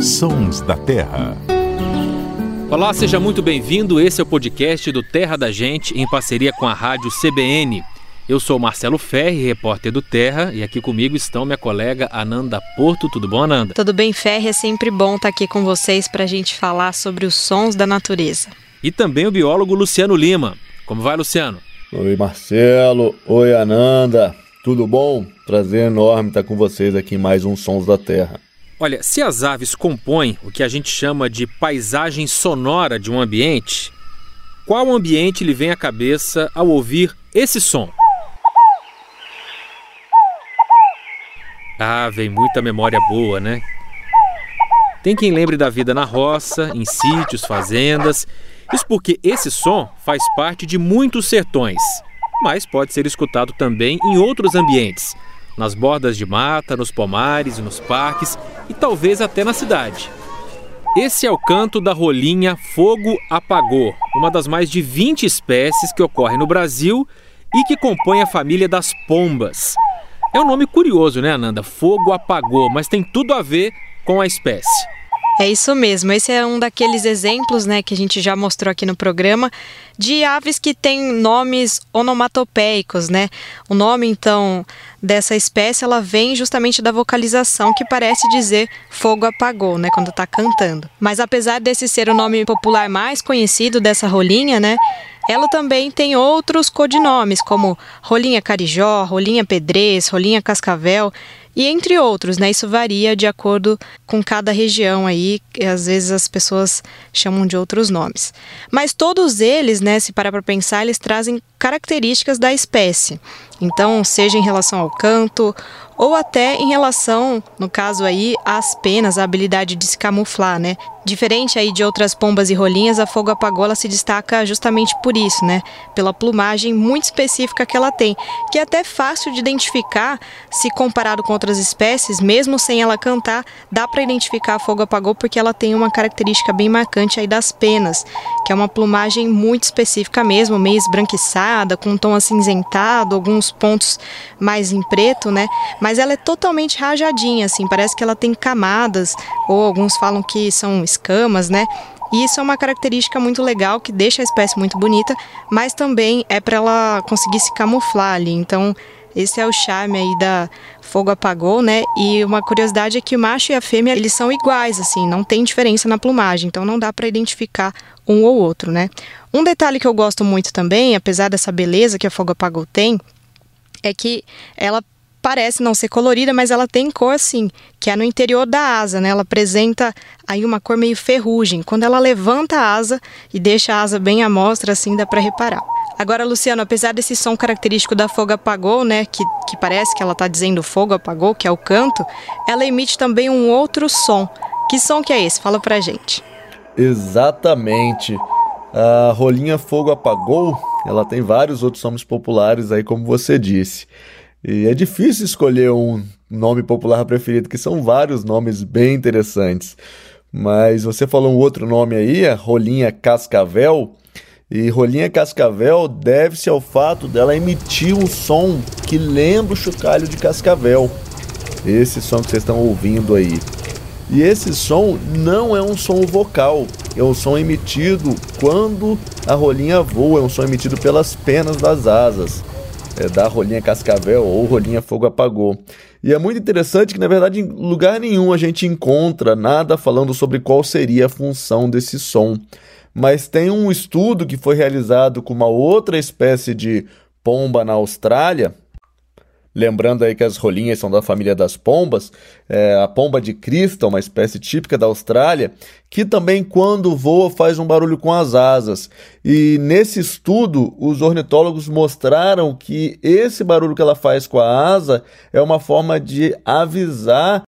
Sons da Terra. Olá, seja muito bem-vindo. Esse é o podcast do Terra da Gente em parceria com a rádio CBN. Eu sou Marcelo Ferri, repórter do Terra, e aqui comigo estão minha colega Ananda Porto. Tudo bom, Ananda? Tudo bem, Ferri. É sempre bom estar aqui com vocês para a gente falar sobre os sons da natureza. E também o biólogo Luciano Lima. Como vai, Luciano? Oi, Marcelo. Oi, Ananda. Tudo bom? Prazer enorme estar com vocês aqui em mais um Sons da Terra. Olha, se as aves compõem o que a gente chama de paisagem sonora de um ambiente, qual ambiente lhe vem à cabeça ao ouvir esse som? Ah, vem muita memória boa, né? Tem quem lembre da vida na roça, em sítios, fazendas. Isso porque esse som faz parte de muitos sertões, mas pode ser escutado também em outros ambientes, nas bordas de mata, nos pomares nos parques e talvez até na cidade. Esse é o canto da rolinha fogo apagou, uma das mais de 20 espécies que ocorrem no Brasil e que compõe a família das pombas. É um nome curioso, né, Ananda? Fogo apagou, mas tem tudo a ver com a espécie. É isso mesmo. Esse é um daqueles exemplos, né, que a gente já mostrou aqui no programa, de aves que têm nomes onomatopeicos, né? O nome, então, dessa espécie, ela vem justamente da vocalização que parece dizer fogo apagou, né, quando está cantando. Mas apesar desse ser o nome popular mais conhecido dessa rolinha, né, ela também tem outros codinomes, como rolinha carijó, rolinha pedrez, rolinha cascavel e entre outros, né? Isso varia de acordo com cada região aí, às vezes as pessoas chamam de outros nomes. Mas todos eles, né, se parar para pensar, eles trazem características da espécie. Então, seja em relação ao canto ou até em relação, no caso aí, às penas, a habilidade de se camuflar, né? Diferente aí de outras pombas e rolinhas, a fogo apagou ela se destaca justamente por isso, né? Pela plumagem muito específica que ela tem, que é até fácil de identificar se comparado com outras espécies, mesmo sem ela cantar, dá para identificar a fogo apagou porque ela tem uma característica bem marcante aí das penas, que é uma plumagem muito específica mesmo, meio esbranquiçada, com um tom acinzentado, alguns pontos mais em preto, né? Mas ela é totalmente rajadinha, assim, parece que ela tem camadas, ou alguns falam que são escamas, né? E isso é uma característica muito legal que deixa a espécie muito bonita, mas também é para ela conseguir se camuflar ali. Então, esse é o charme aí da fogo apagou, né? E uma curiosidade é que o macho e a fêmea, eles são iguais assim, não tem diferença na plumagem, então não dá para identificar um ou outro, né? Um detalhe que eu gosto muito também, apesar dessa beleza que a fogo apagou tem, é que ela parece não ser colorida, mas ela tem cor assim, que é no interior da asa, né? Ela apresenta aí uma cor meio ferrugem. Quando ela levanta a asa e deixa a asa bem à mostra, assim dá para reparar. Agora, Luciano, apesar desse som característico da fogo apagou, né, que, que parece que ela está dizendo fogo apagou, que é o canto, ela emite também um outro som. Que som que é esse? Fala pra gente. Exatamente. A rolinha fogo apagou, ela tem vários outros nomes populares aí, como você disse. E é difícil escolher um nome popular preferido, que são vários nomes bem interessantes. Mas você falou um outro nome aí, a rolinha cascavel. E rolinha cascavel deve-se ao fato dela emitir um som que lembra o chocalho de cascavel. Esse som que vocês estão ouvindo aí. E esse som não é um som vocal, é um som emitido quando a rolinha voa, é um som emitido pelas penas das asas é, da rolinha cascavel ou rolinha fogo apagou. E é muito interessante que, na verdade, em lugar nenhum a gente encontra nada falando sobre qual seria a função desse som. Mas tem um estudo que foi realizado com uma outra espécie de pomba na Austrália, Lembrando aí que as rolinhas são da família das pombas, é, a pomba de crista, uma espécie típica da Austrália, que também quando voa faz um barulho com as asas. E nesse estudo, os ornitólogos mostraram que esse barulho que ela faz com a asa é uma forma de avisar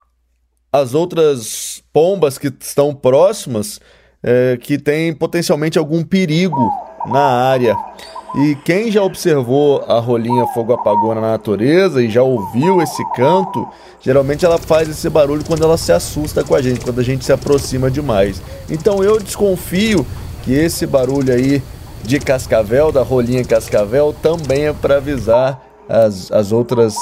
as outras pombas que estão próximas é, que tem potencialmente algum perigo na área. E quem já observou a rolinha fogo apagou na natureza e já ouviu esse canto, geralmente ela faz esse barulho quando ela se assusta com a gente, quando a gente se aproxima demais. Então eu desconfio que esse barulho aí de cascavel, da rolinha cascavel, também é para avisar as, as outras,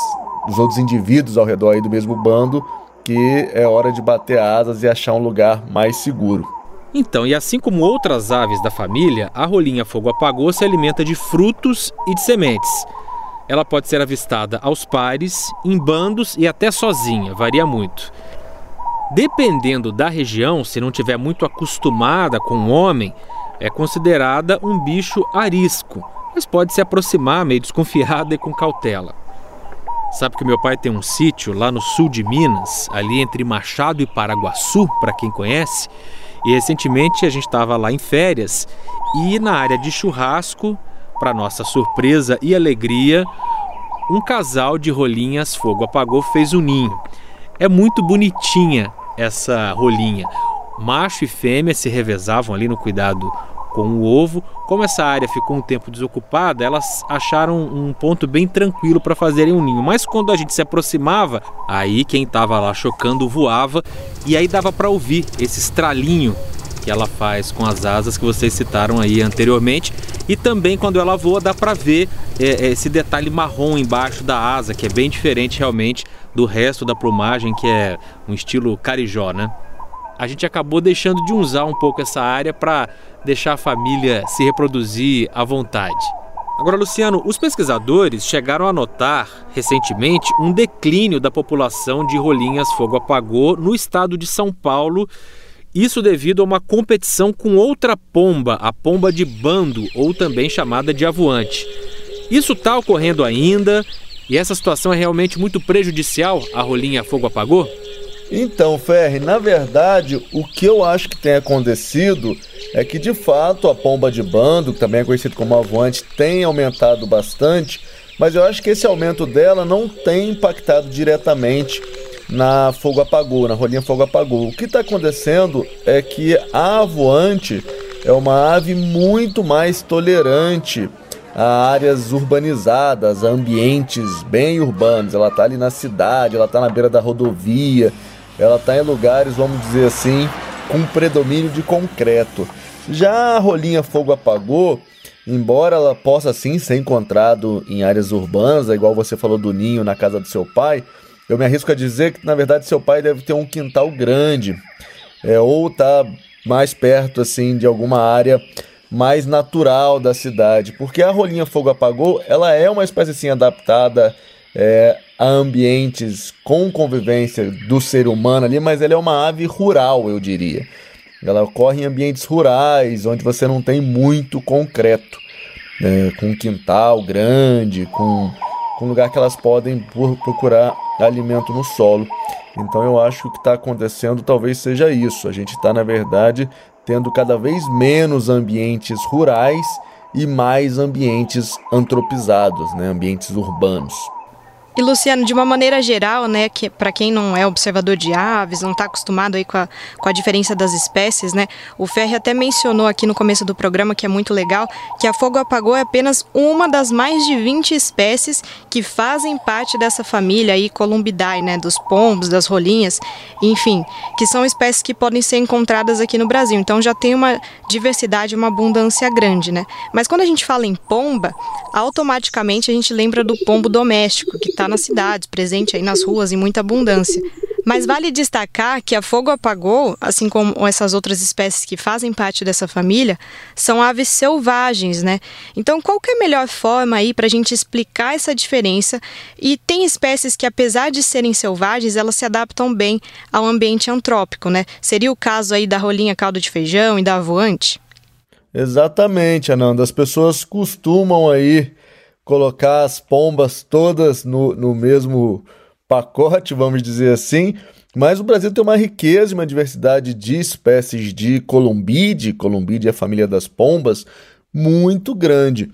os outros indivíduos ao redor aí do mesmo bando que é hora de bater asas e achar um lugar mais seguro. Então, e assim como outras aves da família, a rolinha fogo-apagou se alimenta de frutos e de sementes. Ela pode ser avistada aos pares, em bandos e até sozinha, varia muito. Dependendo da região, se não tiver muito acostumada com o homem, é considerada um bicho arisco, mas pode se aproximar meio desconfiada e com cautela. Sabe que meu pai tem um sítio lá no sul de Minas, ali entre Machado e Paraguaçu, para quem conhece, e recentemente a gente estava lá em férias e na área de churrasco, para nossa surpresa e alegria, um casal de rolinhas fogo apagou fez um ninho. É muito bonitinha essa rolinha. Macho e fêmea se revezavam ali no cuidado com o ovo. Como essa área ficou um tempo desocupada, elas acharam um ponto bem tranquilo para fazerem um ninho. Mas quando a gente se aproximava, aí quem estava lá chocando voava e aí dava para ouvir esse estralinho que ela faz com as asas que vocês citaram aí anteriormente. E também quando ela voa dá para ver é, esse detalhe marrom embaixo da asa, que é bem diferente realmente do resto da plumagem, que é um estilo carijó, né? A gente acabou deixando de usar um pouco essa área para deixar a família se reproduzir à vontade. Agora, Luciano, os pesquisadores chegaram a notar recentemente um declínio da população de rolinhas fogo-apagô no estado de São Paulo. Isso devido a uma competição com outra pomba, a pomba de bando, ou também chamada de avoante. Isso está ocorrendo ainda e essa situação é realmente muito prejudicial à rolinha fogo-apagô? Então, Ferre, na verdade, o que eu acho que tem acontecido é que de fato a pomba de bando, que também é conhecido como avoante, tem aumentado bastante, mas eu acho que esse aumento dela não tem impactado diretamente na fogo apagou, na rolinha fogo apagou. O que está acontecendo é que a avoante é uma ave muito mais tolerante a áreas urbanizadas, a ambientes bem urbanos. Ela está ali na cidade, ela está na beira da rodovia, ela está em lugares, vamos dizer assim, com predomínio de concreto. Já a rolinha fogo apagou, embora ela possa sim ser encontrado em áreas urbanas, igual você falou do ninho na casa do seu pai, eu me arrisco a dizer que na verdade seu pai deve ter um quintal grande, é, ou tá mais perto assim de alguma área mais natural da cidade, porque a rolinha fogo apagou, ela é uma espécie assim adaptada é, a ambientes com convivência do ser humano ali, mas ela é uma ave rural, eu diria. Ela ocorre em ambientes rurais, onde você não tem muito concreto, né? com quintal grande, com, com um lugar que elas podem procurar alimento no solo. Então eu acho que o que está acontecendo talvez seja isso. A gente está, na verdade, tendo cada vez menos ambientes rurais e mais ambientes antropizados, né? ambientes urbanos. E Luciano, de uma maneira geral, né, que para quem não é observador de aves, não está acostumado aí com a, com a diferença das espécies, né, o Ferri até mencionou aqui no começo do programa, que é muito legal, que a fogo apagou é apenas uma das mais de 20 espécies que fazem parte dessa família aí Columbidae, né, dos pombos, das rolinhas, enfim, que são espécies que podem ser encontradas aqui no Brasil. Então já tem uma diversidade, uma abundância grande, né? Mas quando a gente fala em pomba, automaticamente a gente lembra do pombo doméstico, que está nas cidades, presente aí nas ruas em muita abundância. Mas vale destacar que a fogo apagou, assim como essas outras espécies que fazem parte dessa família, são aves selvagens, né? Então, qual que é a melhor forma aí para a gente explicar essa diferença? E tem espécies que, apesar de serem selvagens, elas se adaptam bem ao ambiente antrópico, né? Seria o caso aí da rolinha caldo de feijão e da voante? Exatamente, Ananda. As pessoas costumam aí colocar as pombas todas no, no mesmo pacote, vamos dizer assim. Mas o Brasil tem uma riqueza e uma diversidade de espécies de columbide, columbide é a família das pombas, muito grande.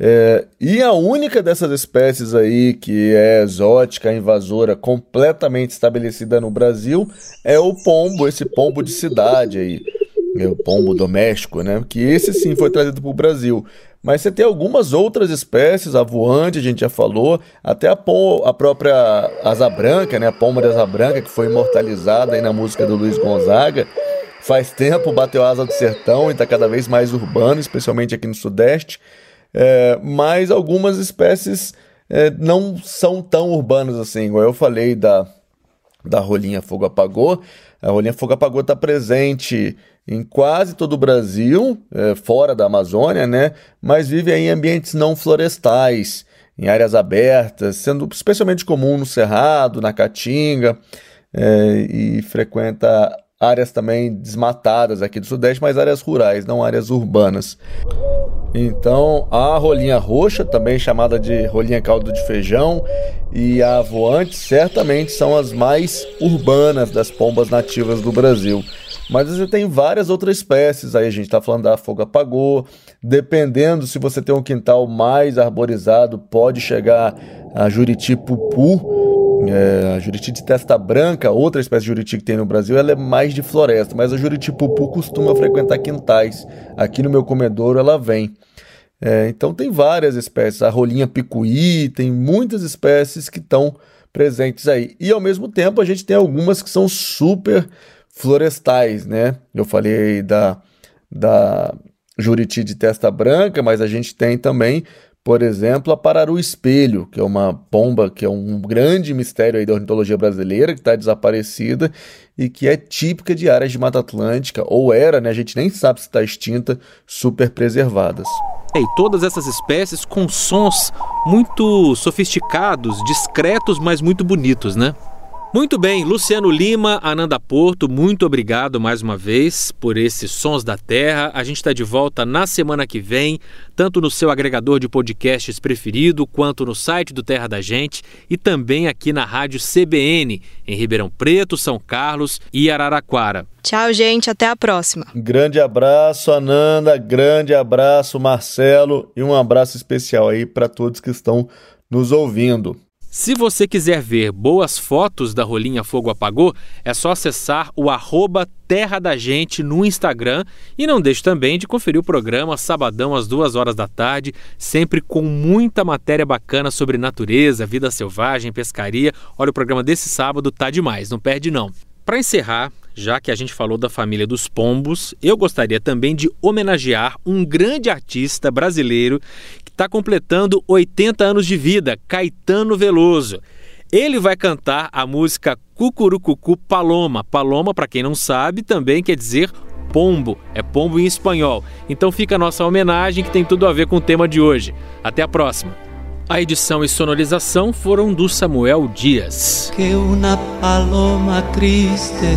É, e a única dessas espécies aí que é exótica, invasora, completamente estabelecida no Brasil é o pombo, esse pombo de cidade aí, o pombo doméstico, né? Que esse sim foi trazido para o Brasil. Mas você tem algumas outras espécies, a voante, a gente já falou, até a, pom, a própria asa branca, né, a pomba de asa branca, que foi imortalizada aí na música do Luiz Gonzaga. Faz tempo bateu asa do sertão e está cada vez mais urbano, especialmente aqui no Sudeste. É, mas algumas espécies é, não são tão urbanas assim, igual eu falei da, da rolinha fogo apagou. A rolinha fogo apagou está presente em quase todo o Brasil, é, fora da Amazônia, né? Mas vive em ambientes não florestais, em áreas abertas, sendo especialmente comum no Cerrado, na Caatinga, é, e frequenta áreas também desmatadas aqui do Sudeste, mas áreas rurais, não áreas urbanas. Então, a rolinha roxa, também chamada de rolinha caldo de feijão, e a voante certamente são as mais urbanas das pombas nativas do Brasil. Mas você tem várias outras espécies, aí a gente está falando da fogo apagou, dependendo se você tem um quintal mais arborizado, pode chegar a juriti pupu, é, a juriti de testa branca, outra espécie de juriti que tem no Brasil, ela é mais de floresta, mas a juriti pupu costuma frequentar quintais. Aqui no meu comedouro ela vem. É, então tem várias espécies, a rolinha picuí, tem muitas espécies que estão presentes aí. E ao mesmo tempo a gente tem algumas que são super florestais, né? Eu falei da, da juriti de testa branca, mas a gente tem também por exemplo, a Pararu Espelho, que é uma pomba que é um grande mistério aí da ornitologia brasileira, que está desaparecida e que é típica de áreas de Mata Atlântica, ou era, né? A gente nem sabe se está extinta, super preservadas. E todas essas espécies com sons muito sofisticados, discretos, mas muito bonitos, né? Muito bem, Luciano Lima, Ananda Porto, muito obrigado mais uma vez por esses Sons da Terra. A gente está de volta na semana que vem, tanto no seu agregador de podcasts preferido, quanto no site do Terra da Gente e também aqui na Rádio CBN, em Ribeirão Preto, São Carlos e Araraquara. Tchau, gente, até a próxima. Grande abraço, Ananda, grande abraço, Marcelo, e um abraço especial aí para todos que estão nos ouvindo. Se você quiser ver boas fotos da Rolinha Fogo Apagou, é só acessar o arroba Terra da Gente no Instagram e não deixe também de conferir o programa sabadão às duas horas da tarde, sempre com muita matéria bacana sobre natureza, vida selvagem, pescaria. Olha, o programa desse sábado tá demais, não perde não. Para encerrar, já que a gente falou da família dos pombos, eu gostaria também de homenagear um grande artista brasileiro está completando 80 anos de vida, Caetano Veloso. Ele vai cantar a música Cucurucucu Paloma. Paloma, para quem não sabe, também quer dizer pombo, é pombo em espanhol. Então fica a nossa homenagem que tem tudo a ver com o tema de hoje. Até a próxima. A edição e sonorização foram do Samuel Dias. Que paloma triste,